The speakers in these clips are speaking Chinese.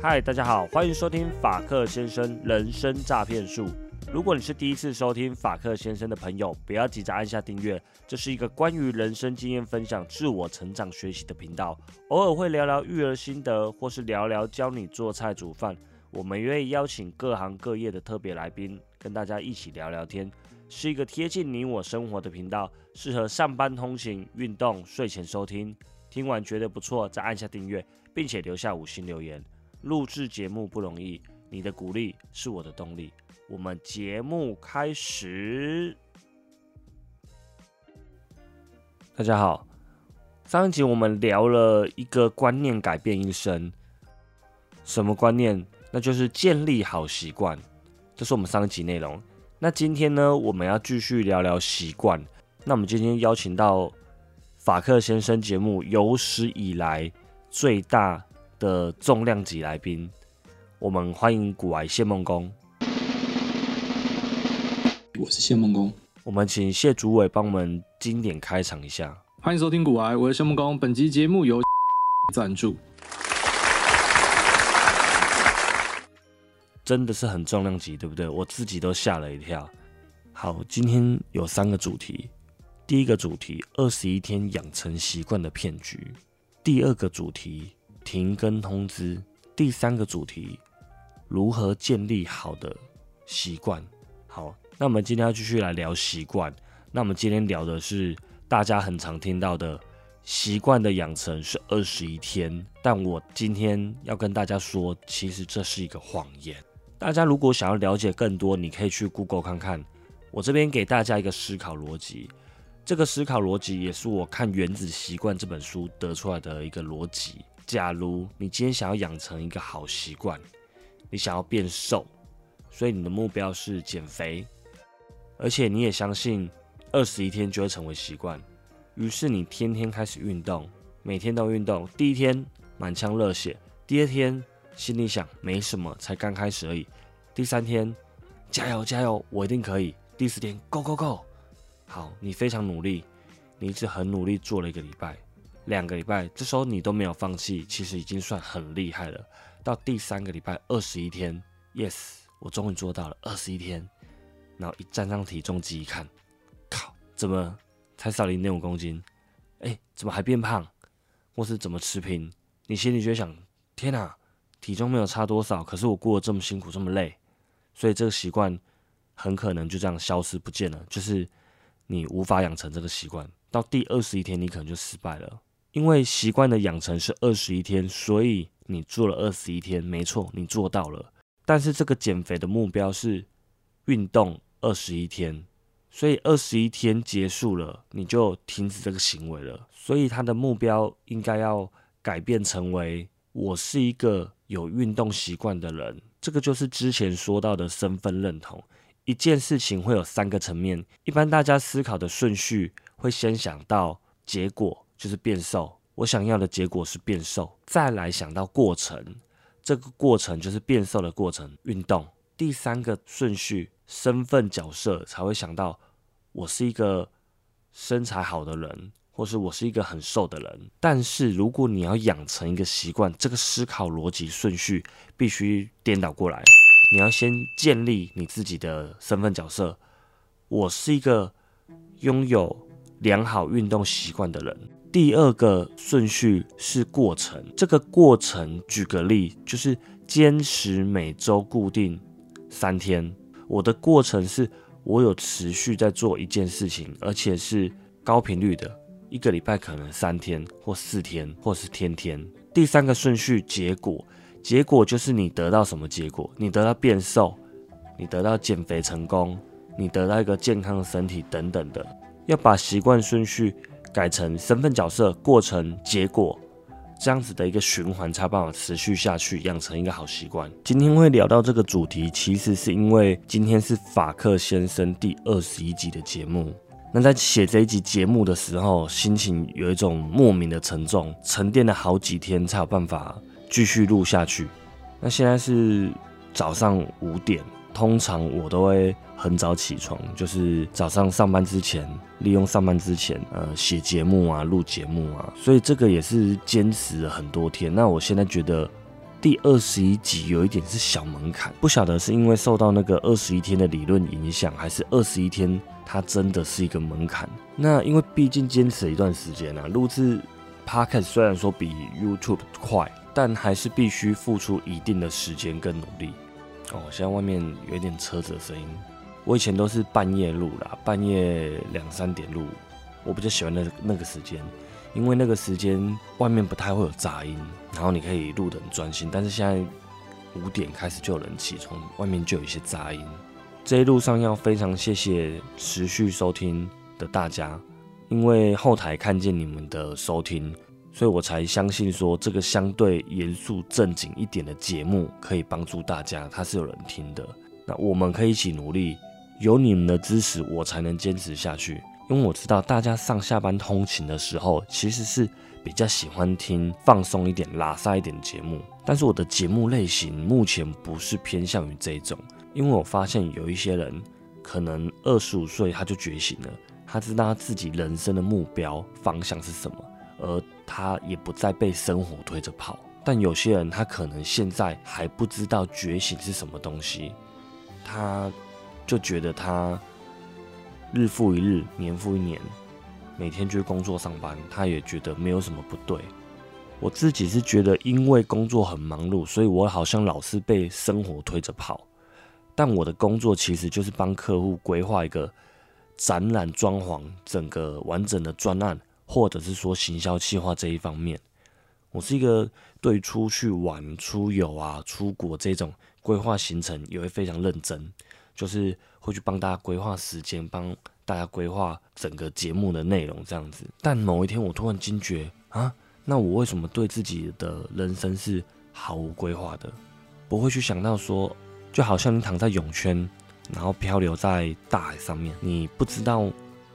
嗨，大家好，欢迎收听法克先生人生诈骗术。如果你是第一次收听法克先生的朋友，不要急着按下订阅。这是一个关于人生经验分享、自我成长学习的频道，偶尔会聊聊育儿心得，或是聊聊教你做菜煮饭。我们愿意邀请各行各业的特别来宾，跟大家一起聊聊天，是一个贴近你我生活的频道，适合上班通勤、运动、睡前收听。听完觉得不错，再按下订阅，并且留下五星留言。录制节目不容易，你的鼓励是我的动力。我们节目开始。大家好，上一集我们聊了一个观念改变一生，什么观念？那就是建立好习惯。这是我们上一集内容。那今天呢，我们要继续聊聊习惯。那我们今天邀请到法克先生节目有史以来最大。的重量级来宾，我们欢迎古癌谢梦工。我是谢梦工，我们请谢主委帮我们经典开场一下。欢迎收听古癌，我是谢梦工。本集节目由 赞助，真的是很重量级，对不对？我自己都吓了一跳。好，今天有三个主题。第一个主题：二十一天养成习惯的骗局。第二个主题。停更通知，第三个主题，如何建立好的习惯？好，那我们今天要继续来聊习惯。那我们今天聊的是大家很常听到的习惯的养成是二十一天，但我今天要跟大家说，其实这是一个谎言。大家如果想要了解更多，你可以去 Google 看看。我这边给大家一个思考逻辑，这个思考逻辑也是我看《原子习惯》这本书得出来的一个逻辑。假如你今天想要养成一个好习惯，你想要变瘦，所以你的目标是减肥，而且你也相信二十一天就会成为习惯，于是你天天开始运动，每天都运动。第一天满腔热血，第二天心里想没什么，才刚开始而已。第三天加油加油，我一定可以。第四天 Go Go Go，好，你非常努力，你一直很努力做了一个礼拜。两个礼拜，这时候你都没有放弃，其实已经算很厉害了。到第三个礼拜，二十一天，yes，我终于做到了二十一天。然后一站上体重机一看，靠，怎么才少零点五公斤？哎，怎么还变胖？或是怎么持平？你心里就想：天哪，体重没有差多少，可是我过得这么辛苦，这么累，所以这个习惯很可能就这样消失不见了。就是你无法养成这个习惯，到第二十一天，你可能就失败了。因为习惯的养成是二十一天，所以你做了二十一天，没错，你做到了。但是这个减肥的目标是运动二十一天，所以二十一天结束了，你就停止这个行为了。所以他的目标应该要改变成为我是一个有运动习惯的人。这个就是之前说到的身份认同。一件事情会有三个层面，一般大家思考的顺序会先想到结果。就是变瘦，我想要的结果是变瘦。再来想到过程，这个过程就是变瘦的过程。运动，第三个顺序，身份角色才会想到我是一个身材好的人，或是我是一个很瘦的人。但是如果你要养成一个习惯，这个思考逻辑顺序必须颠倒过来。你要先建立你自己的身份角色，我是一个拥有良好运动习惯的人。第二个顺序是过程，这个过程举个例，就是坚持每周固定三天。我的过程是我有持续在做一件事情，而且是高频率的，一个礼拜可能三天或四天，或是天天。第三个顺序结果，结果就是你得到什么结果？你得到变瘦，你得到减肥成功，你得到一个健康的身体等等的。要把习惯顺序。改成身份角色、过程、结果这样子的一个循环，才办法持续下去，养成一个好习惯。今天会聊到这个主题，其实是因为今天是法克先生第二十一集的节目。那在写这一集节目的时候，心情有一种莫名的沉重，沉淀了好几天才有办法继续录下去。那现在是早上五点。通常我都会很早起床，就是早上上班之前，利用上班之前，呃，写节目啊，录节目啊，所以这个也是坚持了很多天。那我现在觉得第二十一集有一点是小门槛，不晓得是因为受到那个二十一天的理论影响，还是二十一天它真的是一个门槛。那因为毕竟坚持了一段时间啊，录制 podcast 虽然说比 YouTube 快，但还是必须付出一定的时间跟努力。哦，现在外面有一点车子的声音。我以前都是半夜录啦，半夜两三点录，我比较喜欢那那个时间，因为那个时间外面不太会有杂音，然后你可以录得很专心。但是现在五点开始就有人起床，外面就有一些杂音。这一路上要非常谢谢持续收听的大家，因为后台看见你们的收听。所以我才相信说，这个相对严肃正经一点的节目可以帮助大家，它是有人听的。那我们可以一起努力，有你们的支持，我才能坚持下去。因为我知道大家上下班通勤的时候，其实是比较喜欢听放松一点、拉撒一点的节目。但是我的节目类型目前不是偏向于这种，因为我发现有一些人可能二十五岁他就觉醒了，他知道他自己人生的目标方向是什么。而他也不再被生活推着跑，但有些人他可能现在还不知道觉醒是什么东西，他就觉得他日复一日，年复一年，每天去工作上班，他也觉得没有什么不对。我自己是觉得，因为工作很忙碌，所以我好像老是被生活推着跑，但我的工作其实就是帮客户规划一个展览装潢，整个完整的专案。或者是说行销计划这一方面，我是一个对出去玩、出游啊、出国这种规划行程也会非常认真，就是会去帮大家规划时间，帮大家规划整个节目的内容这样子。但某一天我突然惊觉啊，那我为什么对自己的人生是毫无规划的？不会去想到说，就好像你躺在泳圈，然后漂流在大海上面，你不知道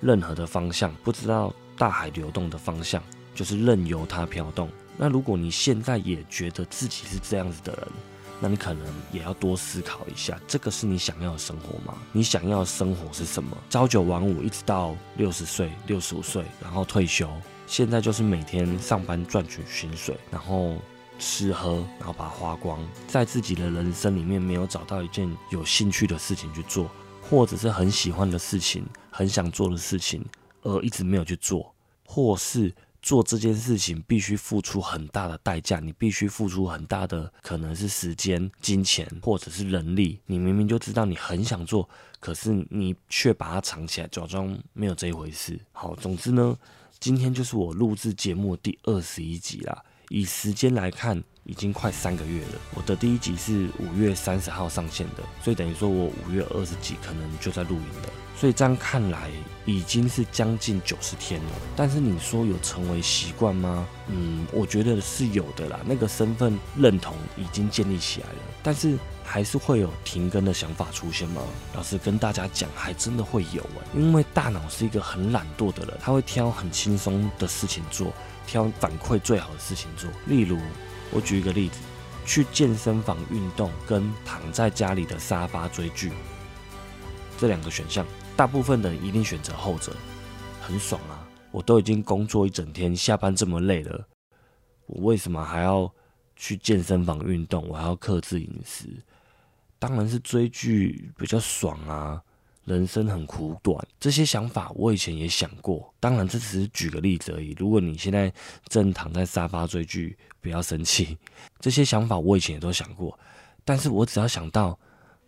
任何的方向，不知道。大海流动的方向就是任由它飘动。那如果你现在也觉得自己是这样子的人，那你可能也要多思考一下，这个是你想要的生活吗？你想要的生活是什么？朝九晚五，一直到六十岁、六十五岁，然后退休。现在就是每天上班赚取薪水，然后吃喝，然后把它花光，在自己的人生里面没有找到一件有兴趣的事情去做，或者是很喜欢的事情、很想做的事情。而一直没有去做，或是做这件事情必须付出很大的代价，你必须付出很大的可能是时间、金钱或者是人力。你明明就知道你很想做，可是你却把它藏起来，假装没有这一回事。好，总之呢，今天就是我录制节目第二十一集啦。以时间来看。已经快三个月了。我的第一集是五月三十号上线的，所以等于说我五月二十几可能就在录影了。所以这样看来，已经是将近九十天了。但是你说有成为习惯吗？嗯，我觉得是有的啦。那个身份认同已经建立起来了，但是还是会有停更的想法出现吗？老实跟大家讲，还真的会有哎。因为大脑是一个很懒惰的人，他会挑很轻松的事情做，挑反馈最好的事情做，例如。我举一个例子，去健身房运动跟躺在家里的沙发追剧，这两个选项，大部分的人一定选择后者，很爽啊！我都已经工作一整天，下班这么累了，我为什么还要去健身房运动？我还要克制饮食？当然是追剧比较爽啊！人生很苦短，这些想法我以前也想过。当然，这只是举个例子而已。如果你现在正躺在沙发追剧，不要生气。这些想法我以前也都想过，但是我只要想到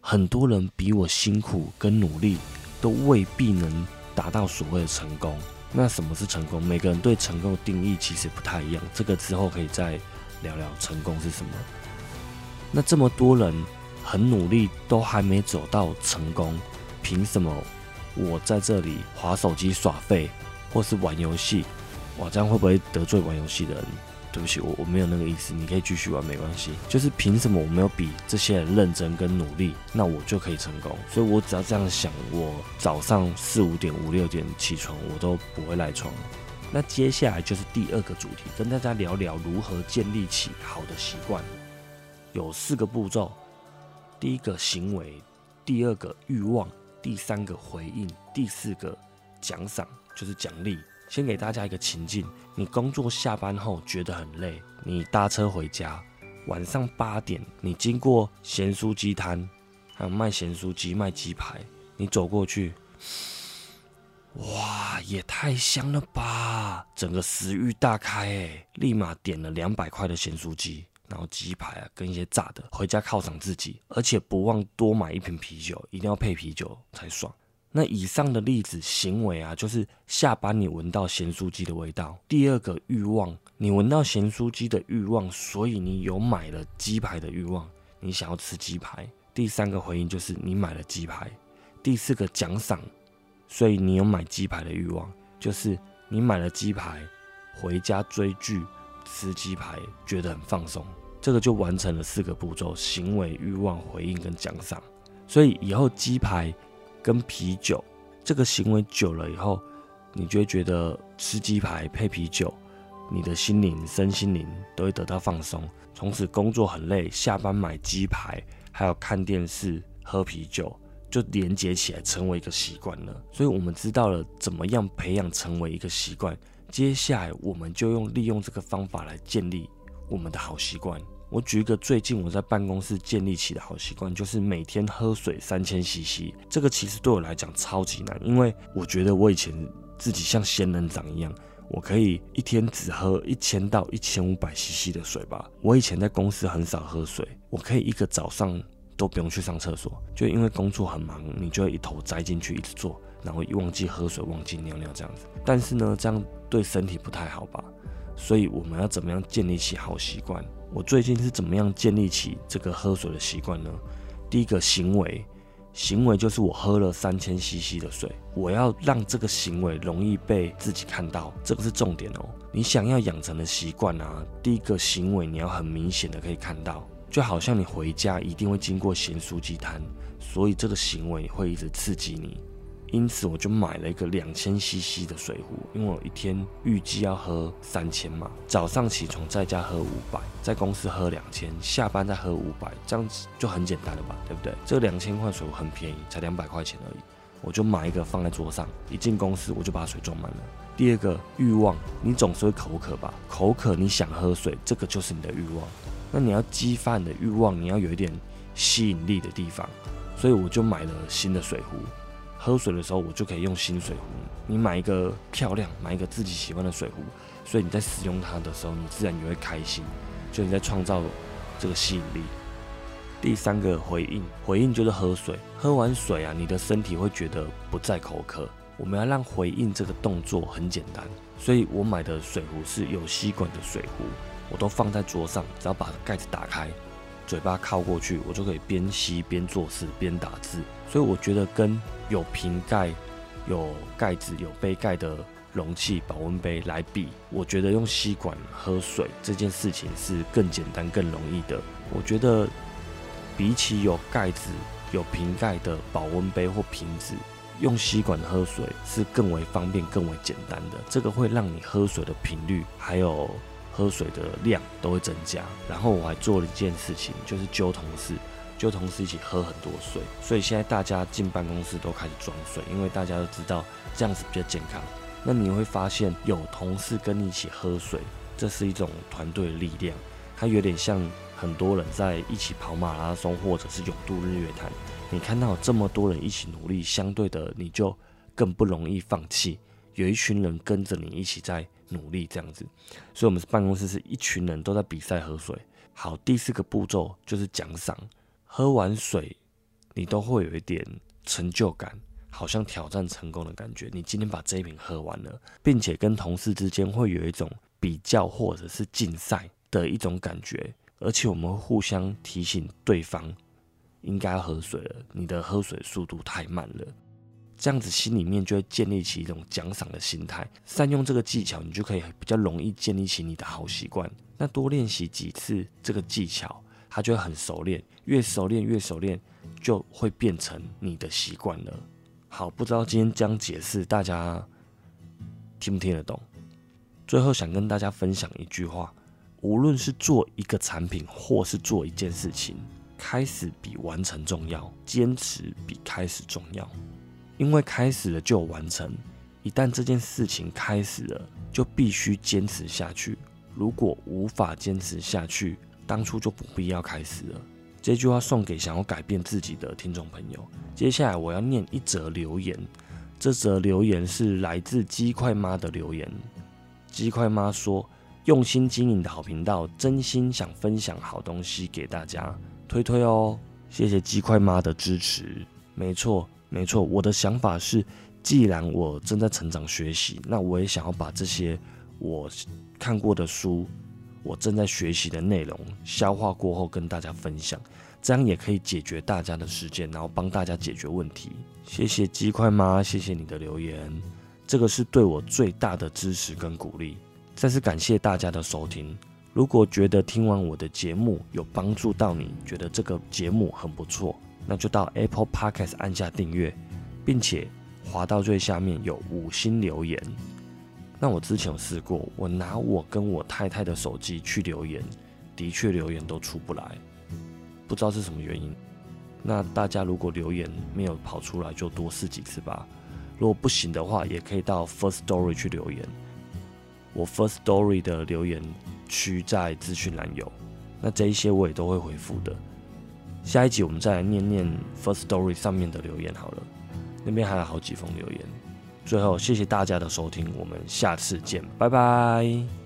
很多人比我辛苦跟努力，都未必能达到所谓的成功。那什么是成功？每个人对成功的定义其实不太一样。这个之后可以再聊聊成功是什么。那这么多人很努力，都还没走到成功。凭什么我在这里划手机耍废，或是玩游戏？哇，这样会不会得罪玩游戏的人？对不起，我我没有那个意思，你可以继续玩，没关系。就是凭什么我没有比这些人认真跟努力，那我就可以成功？所以我只要这样想，我早上四五点、五六点起床，我都不会赖床。那接下来就是第二个主题，跟大家聊聊如何建立起好的习惯。有四个步骤，第一个行为。第二个欲望，第三个回应，第四个奖赏就是奖励。先给大家一个情境：你工作下班后觉得很累，你搭车回家，晚上八点，你经过咸酥鸡摊，还有卖咸酥鸡、卖鸡排，你走过去，哇，也太香了吧！整个食欲大开哎，立马点了两百块的咸酥鸡，然后鸡排啊跟一些炸的，回家犒赏自己，而且不忘多买一瓶啤酒，一定要配啤酒才爽。那以上的例子行为啊，就是下班你闻到咸酥鸡的味道。第二个欲望，你闻到咸酥鸡的欲望，所以你有买了鸡排的欲望，你想要吃鸡排。第三个回应就是你买了鸡排。第四个奖赏，所以你有买鸡排的欲望，就是你买了鸡排，回家追剧吃鸡排，觉得很放松。这个就完成了四个步骤：行为、欲望、回应跟奖赏。所以以后鸡排。跟啤酒这个行为久了以后，你就会觉得吃鸡排配啤酒，你的心灵、身心灵都会得到放松。从此工作很累，下班买鸡排，还有看电视、喝啤酒，就连接起来成为一个习惯了。所以，我们知道了怎么样培养成为一个习惯，接下来我们就用利用这个方法来建立我们的好习惯。我举一个最近我在办公室建立起的好习惯，就是每天喝水三千 CC。这个其实对我来讲超级难，因为我觉得我以前自己像仙人掌一样，我可以一天只喝一千到一千五百 CC 的水吧。我以前在公司很少喝水，我可以一个早上都不用去上厕所，就因为工作很忙，你就会一头栽进去一直做，然后忘记喝水、忘记尿尿这样子。但是呢，这样对身体不太好吧？所以我们要怎么样建立起好习惯？我最近是怎么样建立起这个喝水的习惯呢？第一个行为，行为就是我喝了三千 CC 的水，我要让这个行为容易被自己看到，这个是重点哦。你想要养成的习惯啊，第一个行为你要很明显的可以看到，就好像你回家一定会经过咸酥鸡摊，所以这个行为会一直刺激你。因此我就买了一个两千 CC 的水壶，因为我一天预计要喝三千嘛。早上起床在家喝五百，在公司喝两千，下班再喝五百，这样子就很简单了吧，对不对？这两千块水壶很便宜，才两百块钱而已。我就买一个放在桌上，一进公司我就把水装满了。第二个欲望，你总是会口渴吧？口渴你想喝水，这个就是你的欲望。那你要激发你的欲望，你要有一点吸引力的地方，所以我就买了新的水壶。喝水的时候，我就可以用新水壶。你买一个漂亮，买一个自己喜欢的水壶，所以你在使用它的时候，你自然也会开心，就你在创造这个吸引力。第三个回应，回应就是喝水。喝完水啊，你的身体会觉得不再口渴。我们要让回应这个动作很简单，所以我买的水壶是有吸管的水壶，我都放在桌上，只要把盖子打开。嘴巴靠过去，我就可以边吸边做事边打字，所以我觉得跟有瓶盖、有盖子、有杯盖的容器保温杯来比，我觉得用吸管喝水这件事情是更简单、更容易的。我觉得比起有盖子、有瓶盖的保温杯或瓶子，用吸管喝水是更为方便、更为简单的。这个会让你喝水的频率还有。喝水的量都会增加，然后我还做了一件事情，就是揪同事，就同事一起喝很多水。所以现在大家进办公室都开始装水，因为大家都知道这样子比较健康。那你会发现有同事跟你一起喝水，这是一种团队的力量。它有点像很多人在一起跑马拉松，或者是勇渡日月潭。你看到这么多人一起努力，相对的你就更不容易放弃。有一群人跟着你一起在。努力这样子，所以我们办公室是一群人都在比赛喝水。好，第四个步骤就是奖赏。喝完水，你都会有一点成就感，好像挑战成功的感觉。你今天把这一瓶喝完了，并且跟同事之间会有一种比较或者是竞赛的一种感觉，而且我们会互相提醒对方应该喝水了，你的喝水速度太慢了。这样子心里面就会建立起一种奖赏的心态，善用这个技巧，你就可以比较容易建立起你的好习惯。那多练习几次这个技巧，它就会很熟练，越熟练越熟练，就会变成你的习惯了。好，不知道今天这样解释大家听不听得懂？最后想跟大家分享一句话：无论是做一个产品或是做一件事情，开始比完成重要，坚持比开始重要。因为开始了就有完成，一旦这件事情开始了，就必须坚持下去。如果无法坚持下去，当初就不必要开始了。这句话送给想要改变自己的听众朋友。接下来我要念一则留言，这则留言是来自鸡块妈的留言。鸡块妈说：“用心经营的好频道，真心想分享好东西给大家，推推哦。”谢谢鸡块妈的支持。没错，没错，我的想法是，既然我正在成长学习，那我也想要把这些我看过的书。我正在学习的内容，消化过后跟大家分享，这样也可以解决大家的时间，然后帮大家解决问题。谢谢鸡块妈，谢谢你的留言，这个是对我最大的支持跟鼓励。再次感谢大家的收听。如果觉得听完我的节目有帮助到你，觉得这个节目很不错，那就到 Apple Podcast 按下订阅，并且滑到最下面有五星留言。那我之前有试过，我拿我跟我太太的手机去留言，的确留言都出不来，不知道是什么原因。那大家如果留言没有跑出来，就多试几次吧。如果不行的话，也可以到 First Story 去留言。我 First Story 的留言区在资讯栏有，那这一些我也都会回复的。下一集我们再来念念 First Story 上面的留言好了，那边还有好几封留言。最后，谢谢大家的收听，我们下次见，拜拜。